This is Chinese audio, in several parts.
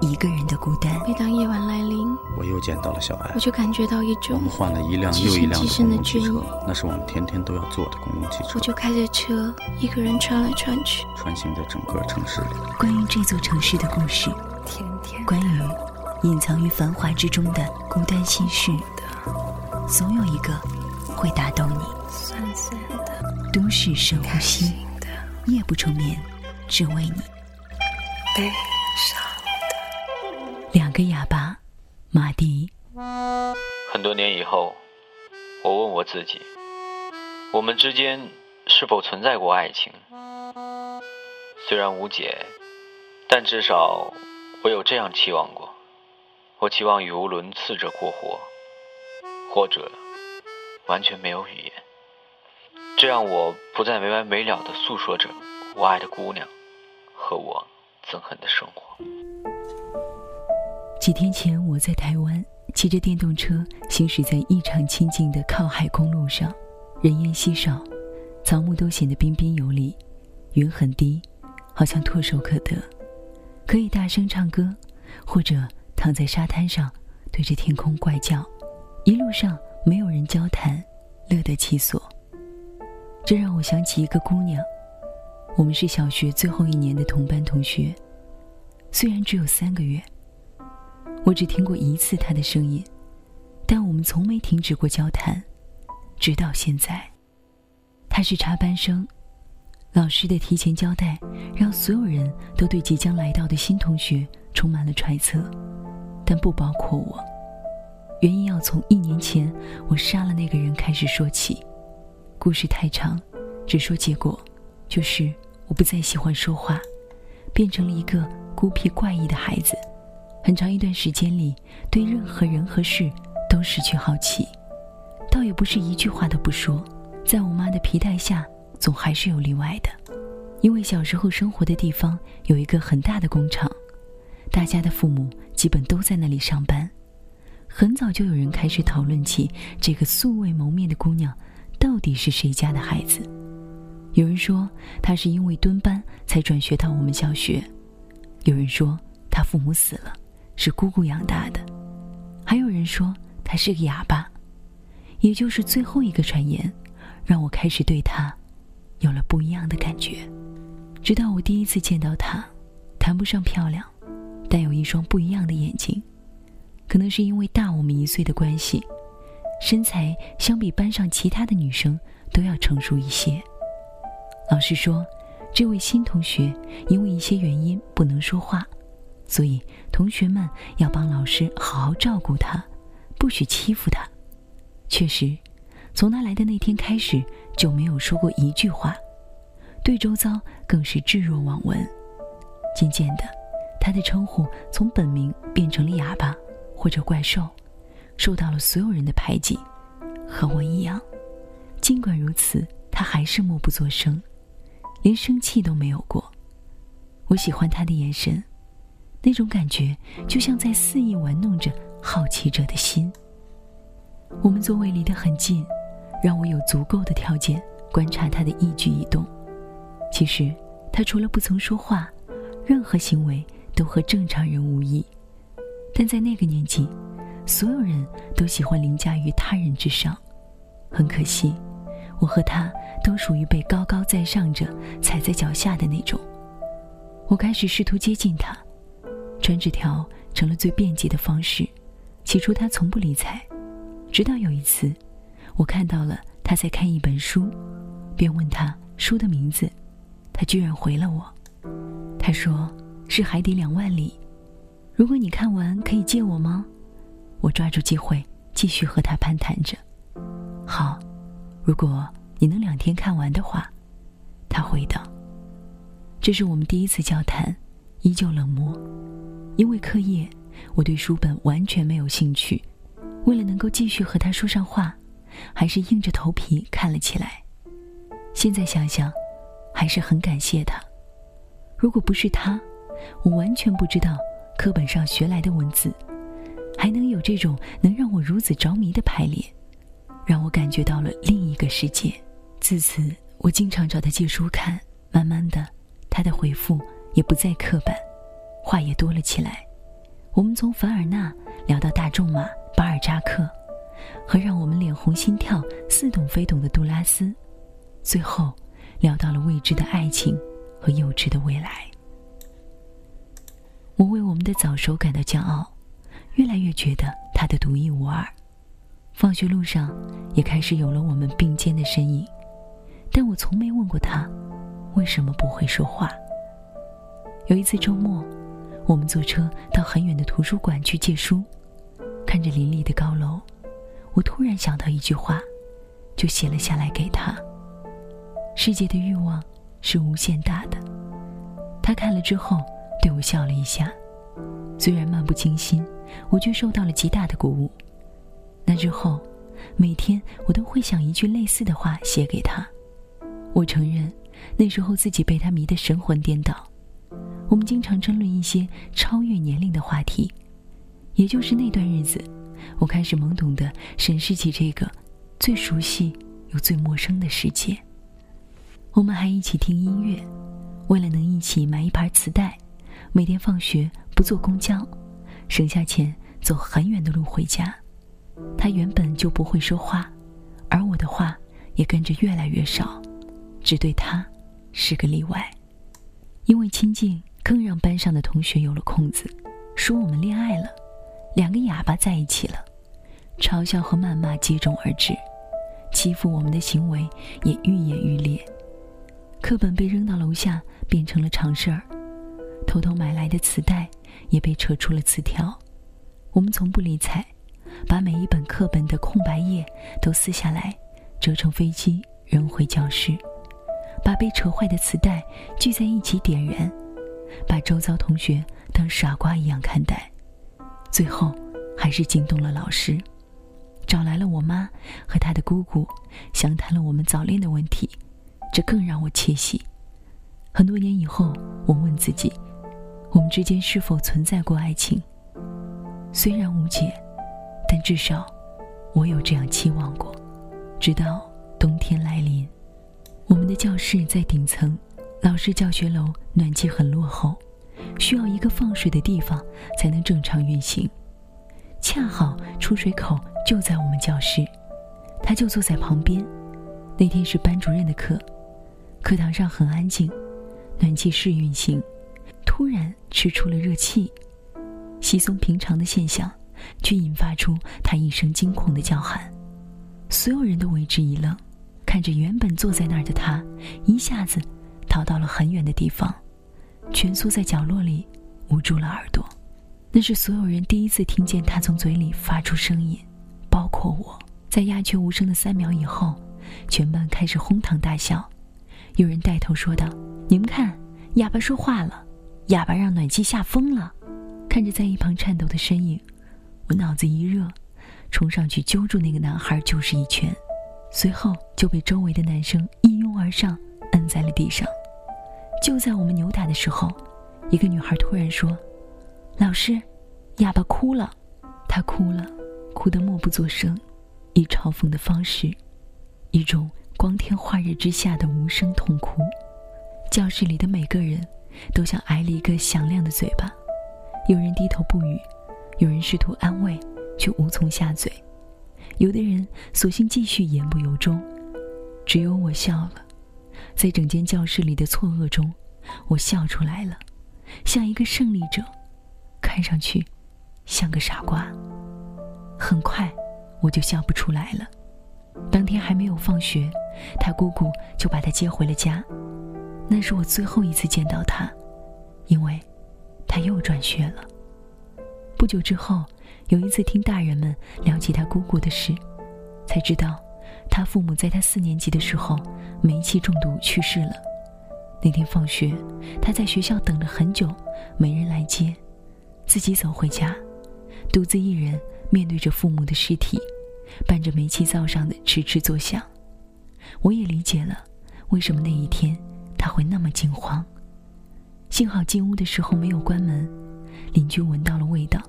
一个人的孤单。每当夜晚来临，我又见到了小艾我。就感觉到一我种们，换了一辆又一辆的极深公共汽车那是我们天天都要坐的公共汽车我，就开着车，一个人穿来穿去。穿行在整个城市里。关于这座城市的故事，天天关于隐藏于繁华之中的孤单心事，总有一个会打动你。酸酸的，都市深呼吸，的，夜不成眠，只为你。悲伤。两个哑巴，马迪。很多年以后，我问我自己：我们之间是否存在过爱情？虽然无解，但至少我有这样期望过。我期望语无伦次着过活，或者完全没有语言，这样我不再没完没了地诉说着我爱的姑娘和我憎恨的生活。几天前，我在台湾骑着电动车行驶在异常清静的靠海公路上，人烟稀少，草木都显得彬彬有礼，云很低，好像唾手可得，可以大声唱歌，或者躺在沙滩上对着天空怪叫。一路上没有人交谈，乐得其所。这让我想起一个姑娘，我们是小学最后一年的同班同学，虽然只有三个月。我只听过一次他的声音，但我们从没停止过交谈，直到现在。他是插班生，老师的提前交代让所有人都对即将来到的新同学充满了揣测，但不包括我。原因要从一年前我杀了那个人开始说起。故事太长，只说结果，就是我不再喜欢说话，变成了一个孤僻怪异的孩子。很长一段时间里，对任何人和事都失去好奇，倒也不是一句话都不说。在我妈的皮带下，总还是有例外的，因为小时候生活的地方有一个很大的工厂，大家的父母基本都在那里上班。很早就有人开始讨论起这个素未谋面的姑娘到底是谁家的孩子。有人说她是因为蹲班才转学到我们小学，有人说她父母死了。是姑姑养大的，还有人说他是个哑巴，也就是最后一个传言，让我开始对他有了不一样的感觉。直到我第一次见到他，谈不上漂亮，但有一双不一样的眼睛，可能是因为大我们一岁的关系，身材相比班上其他的女生都要成熟一些。老师说，这位新同学因为一些原因不能说话。所以，同学们要帮老师好好照顾他，不许欺负他。确实，从他来的那天开始就没有说过一句话，对周遭更是置若罔闻。渐渐的，他的称呼从本名变成了哑巴或者怪兽，受到了所有人的排挤。和我一样，尽管如此，他还是默不作声，连生气都没有过。我喜欢他的眼神。那种感觉就像在肆意玩弄着好奇者的心。我们座位离得很近，让我有足够的条件观察他的一举一动。其实，他除了不曾说话，任何行为都和正常人无异。但在那个年纪，所有人都喜欢凌驾于他人之上。很可惜，我和他都属于被高高在上者踩在脚下的那种。我开始试图接近他。传纸条成了最便捷的方式。起初他从不理睬，直到有一次，我看到了他在看一本书，便问他书的名字，他居然回了我。他说是《海底两万里》。如果你看完，可以借我吗？我抓住机会继续和他攀谈着。好，如果你能两天看完的话，他回道。这是我们第一次交谈，依旧冷漠。因为课业，我对书本完全没有兴趣。为了能够继续和他说上话，还是硬着头皮看了起来。现在想想，还是很感谢他。如果不是他，我完全不知道课本上学来的文字，还能有这种能让我如此着迷的排列，让我感觉到了另一个世界。自此，我经常找他借书看，慢慢的，他的回复也不再刻板，话也多了起来。我们从凡尔纳聊到大仲马、巴尔扎克，和让我们脸红心跳、似懂非懂的杜拉斯，最后聊到了未知的爱情和幼稚的未来。我为我们的早熟感到骄傲，越来越觉得他的独一无二。放学路上也开始有了我们并肩的身影。但我从没问过他，为什么不会说话。有一次周末，我们坐车到很远的图书馆去借书，看着林立的高楼，我突然想到一句话，就写了下来给他。世界的欲望是无限大的。他看了之后对我笑了一下，虽然漫不经心，我却受到了极大的鼓舞。那之后，每天我都会想一句类似的话写给他。我承认，那时候自己被他迷得神魂颠倒。我们经常争论一些超越年龄的话题，也就是那段日子，我开始懵懂地审视起这个最熟悉又最陌生的世界。我们还一起听音乐，为了能一起买一盘磁带，每天放学不坐公交，省下钱走很远的路回家。他原本就不会说话，而我的话也跟着越来越少。只对他是个例外，因为亲近，更让班上的同学有了空子，说我们恋爱了，两个哑巴在一起了，嘲笑和谩骂接踵而至，欺负我们的行为也愈演愈烈。课本被扔到楼下变成了常事儿，偷偷买来的磁带也被扯出了磁条，我们从不理睬，把每一本课本的空白页都撕下来，折成飞机扔回教室。把被扯坏的磁带聚在一起点燃，把周遭同学当傻瓜一样看待，最后还是惊动了老师，找来了我妈和她的姑姑，详谈了我们早恋的问题，这更让我窃喜。很多年以后，我问自己，我们之间是否存在过爱情？虽然无解，但至少我有这样期望过。直到冬天来临。我们的教室在顶层，老师教学楼暖气很落后，需要一个放水的地方才能正常运行。恰好出水口就在我们教室，他就坐在旁边。那天是班主任的课，课堂上很安静，暖气试运行，突然吃出了热气，稀松平常的现象，却引发出他一声惊恐的叫喊，所有人都为之一愣。看着原本坐在那儿的他，一下子逃到了很远的地方，蜷缩在角落里，捂住了耳朵。那是所有人第一次听见他从嘴里发出声音，包括我。在鸦雀无声的三秒以后，全班开始哄堂大笑。有人带头说道：“你们看，哑巴说话了，哑巴让暖气吓疯了。”看着在一旁颤抖的身影，我脑子一热，冲上去揪住那个男孩就是一拳。随后就被周围的男生一拥而上，摁在了地上。就在我们扭打的时候，一个女孩突然说：“老师，哑巴哭了。”她哭了，哭得默不作声，以嘲讽的方式，一种光天化日之下的无声痛哭。教室里的每个人都像挨了一个响亮的嘴巴，有人低头不语，有人试图安慰，却无从下嘴。有的人索性继续言不由衷，只有我笑了。在整间教室里的错愕中，我笑出来了，像一个胜利者，看上去像个傻瓜。很快，我就笑不出来了。当天还没有放学，他姑姑就把他接回了家。那是我最后一次见到他，因为，他又转学了。不久之后。有一次听大人们聊起他姑姑的事，才知道，他父母在他四年级的时候煤气中毒去世了。那天放学，他在学校等了很久，没人来接，自己走回家，独自一人面对着父母的尸体，伴着煤气灶上的吱吱作响。我也理解了，为什么那一天他会那么惊慌。幸好进屋的时候没有关门，邻居闻到了味道。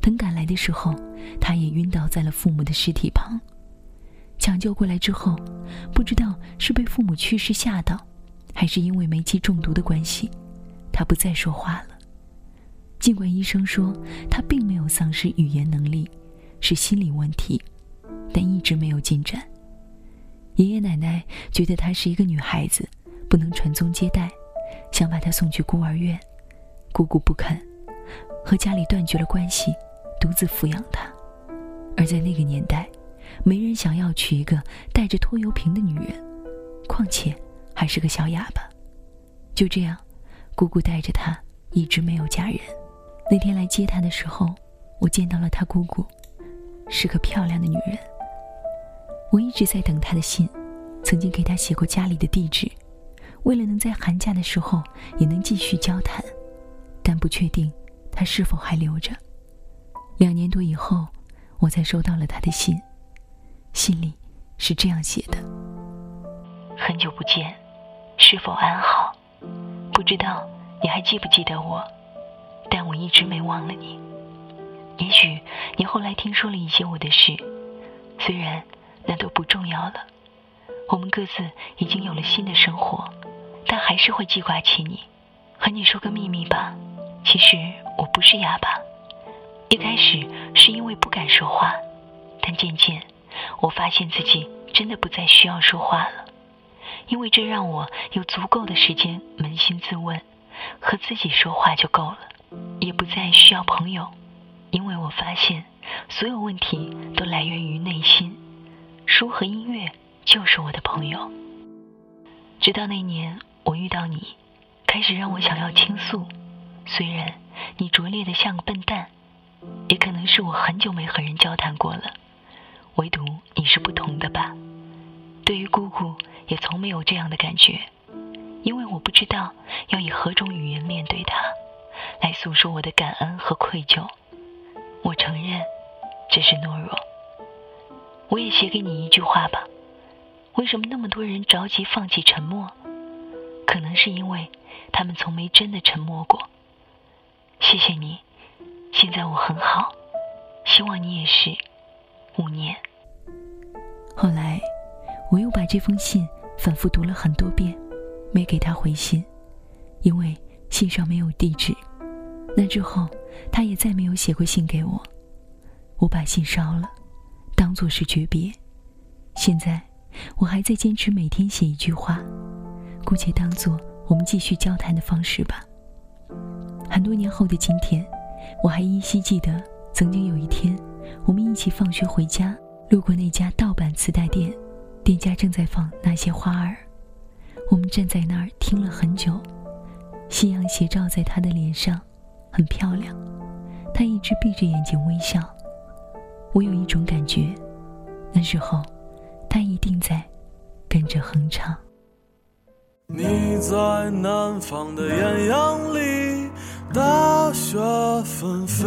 等赶来的时候，他也晕倒在了父母的尸体旁。抢救过来之后，不知道是被父母去世吓到，还是因为煤气中毒的关系，他不再说话了。尽管医生说他并没有丧失语言能力，是心理问题，但一直没有进展。爷爷奶奶觉得她是一个女孩子，不能传宗接代，想把她送去孤儿院。姑姑不肯，和家里断绝了关系，独自抚养她。而在那个年代。没人想要娶一个带着拖油瓶的女人，况且还是个小哑巴。就这样，姑姑带着她一直没有嫁人。那天来接他的时候，我见到了他姑姑，是个漂亮的女人。我一直在等他的信，曾经给他写过家里的地址，为了能在寒假的时候也能继续交谈，但不确定他是否还留着。两年多以后，我才收到了他的信。信里是这样写的：“很久不见，是否安好？不知道你还记不记得我，但我一直没忘了你。也许你后来听说了一些我的事，虽然那都不重要了。我们各自已经有了新的生活，但还是会记挂起你。和你说个秘密吧，其实我不是哑巴。一开始是因为不敢说话，但渐渐……”我发现自己真的不再需要说话了，因为这让我有足够的时间扪心自问，和自己说话就够了，也不再需要朋友，因为我发现所有问题都来源于内心，书和音乐就是我的朋友。直到那年我遇到你，开始让我想要倾诉，虽然你拙劣的像个笨蛋，也可能是我很久没和人交谈过了。唯独你是不同的吧？对于姑姑，也从没有这样的感觉，因为我不知道要以何种语言面对她，来诉说我的感恩和愧疚。我承认这是懦弱。我也写给你一句话吧：为什么那么多人着急放弃沉默？可能是因为他们从没真的沉默过。谢谢你，现在我很好，希望你也是。五年。后来，我又把这封信反复读了很多遍，没给他回信，因为信上没有地址。那之后，他也再没有写过信给我。我把信烧了，当做是诀别。现在，我还在坚持每天写一句话，姑且当做我们继续交谈的方式吧。很多年后的今天，我还依稀记得，曾经有一天。我们一起放学回家，路过那家盗版磁带店，店家正在放那些花儿。我们站在那儿听了很久，夕阳斜照在他的脸上，很漂亮。他一直闭着眼睛微笑。我有一种感觉，那时候他一定在跟着哼唱。你在南方的艳阳里，大雪纷飞。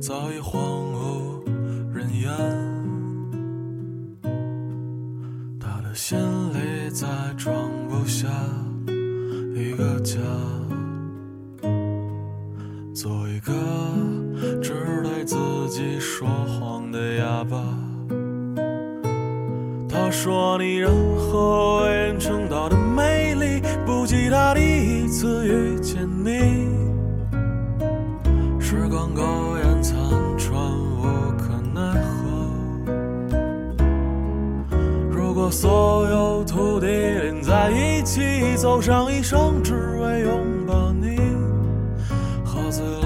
早已荒无人烟，他的心里再装不下一个家，做一个只对自己说谎的哑巴。他说你任何为人称所有土地连在一起，走上一生，只为拥抱你，喝醉了。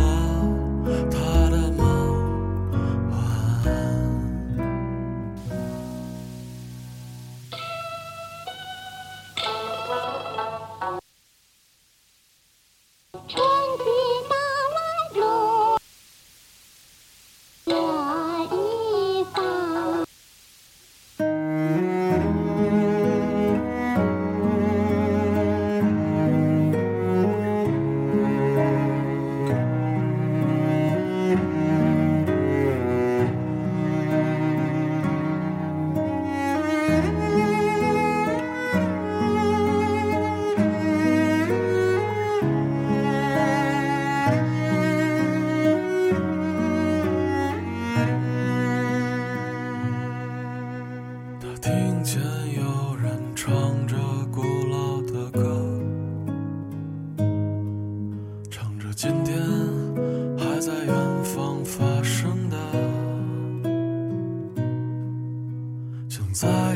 outside.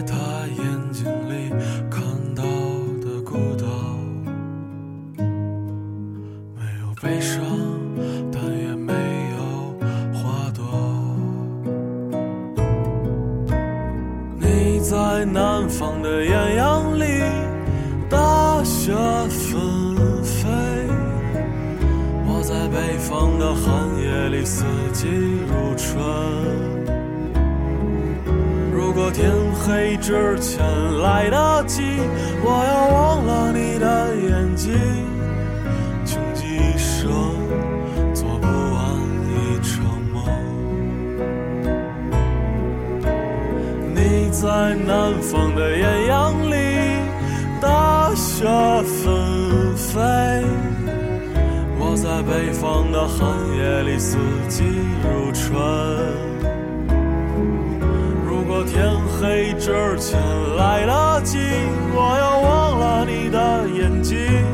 我要忘了你的眼睛，穷极一生做不完一场梦。你在南方的艳阳里，大雪纷飞；我在北方的寒夜里，四季如春。之前来得及，我要忘了你的眼睛。